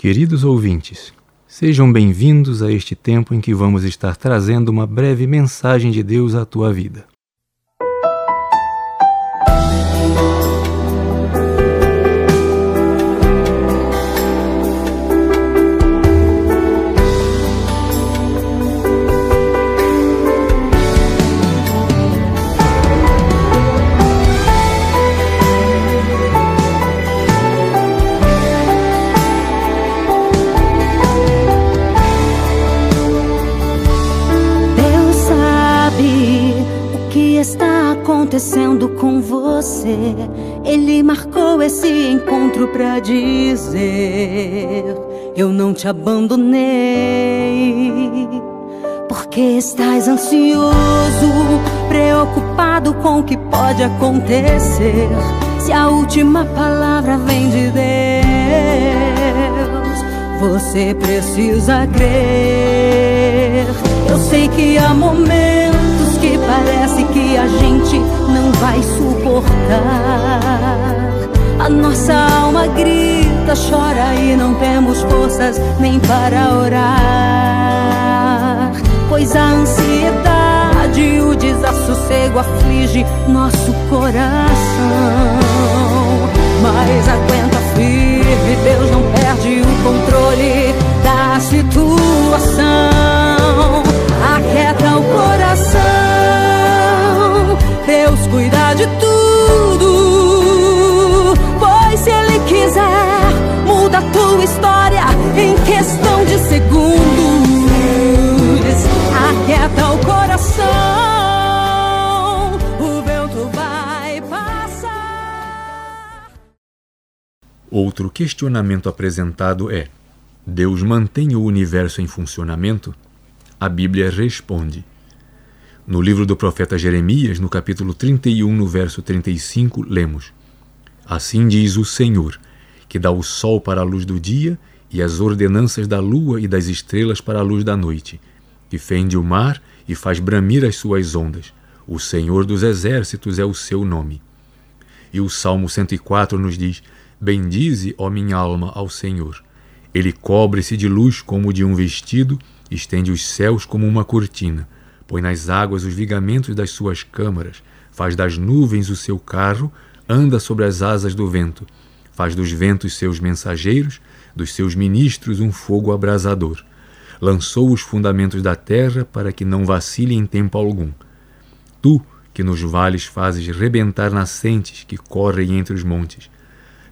Queridos ouvintes, Sejam bem-vindos a este tempo em que vamos estar trazendo uma breve mensagem de Deus à tua vida. Acontecendo com você. Ele marcou esse encontro pra dizer: Eu não te abandonei. Porque estás ansioso, preocupado com o que pode acontecer. Se a última palavra vem de Deus, você precisa crer. Eu sei que há momentos parece que a gente não vai suportar. A nossa alma grita, chora e não temos forças nem para orar. Pois a ansiedade e o desassossego aflige nosso coração. Mas aguenta firme, de tudo. Pois se Ele quiser, muda a tua história em questão de segundos. Aquieta o coração, o vento vai passar. Outro questionamento apresentado é: Deus mantém o universo em funcionamento? A Bíblia responde: no livro do profeta Jeremias, no capítulo 31, no verso 35, lemos: Assim diz o Senhor, que dá o sol para a luz do dia e as ordenanças da lua e das estrelas para a luz da noite, que fende o mar e faz bramir as suas ondas. O Senhor dos exércitos é o seu nome. E o Salmo 104 nos diz: Bendize, ó minha alma, ao Senhor. Ele cobre-se de luz como de um vestido, estende os céus como uma cortina põe nas águas os vigamentos das suas câmaras, faz das nuvens o seu carro, anda sobre as asas do vento, faz dos ventos seus mensageiros, dos seus ministros um fogo abrasador. Lançou os fundamentos da terra para que não vacile em tempo algum. Tu, que nos vales fazes rebentar nascentes que correm entre os montes,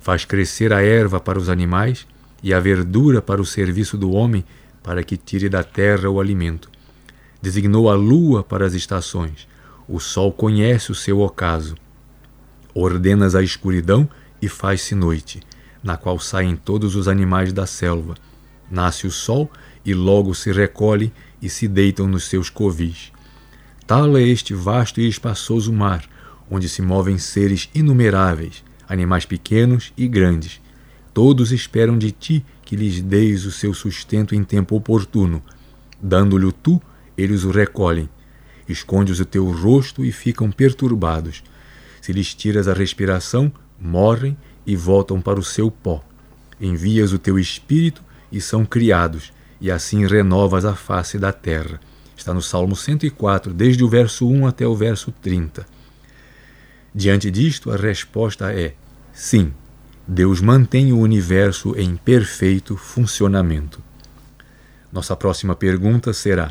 faz crescer a erva para os animais e a verdura para o serviço do homem, para que tire da terra o alimento Designou a lua para as estações. O sol conhece o seu ocaso. Ordenas a escuridão e faz-se noite, na qual saem todos os animais da selva. Nasce o sol e logo se recolhe e se deitam nos seus covis. Tal é este vasto e espaçoso mar, onde se movem seres inumeráveis, animais pequenos e grandes. Todos esperam de ti que lhes deis o seu sustento em tempo oportuno, dando-lhe tu eles o recolhem. Escondes o teu rosto e ficam perturbados. Se lhes tiras a respiração, morrem e voltam para o seu pó. Envias o teu espírito e são criados, e assim renovas a face da terra. Está no Salmo 104, desde o verso 1 até o verso 30. Diante disto, a resposta é: sim, Deus mantém o universo em perfeito funcionamento. Nossa próxima pergunta será: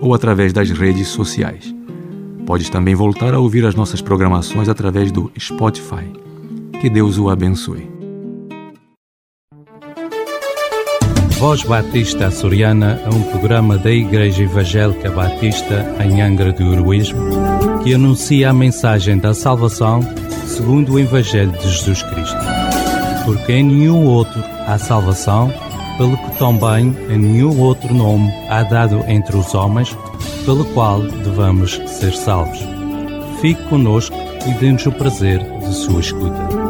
ou através das redes sociais. Podes também voltar a ouvir as nossas programações através do Spotify. Que Deus o abençoe. Voz Batista Açoriana é um programa da Igreja Evangélica Batista em Angra do Heroísmo que anuncia a mensagem da salvação segundo o Evangelho de Jesus Cristo. Porque em nenhum outro há salvação, pelo que também nenhum outro nome há dado entre os homens, pelo qual devamos ser salvos. Fique conosco e dê-nos o prazer de sua escuta.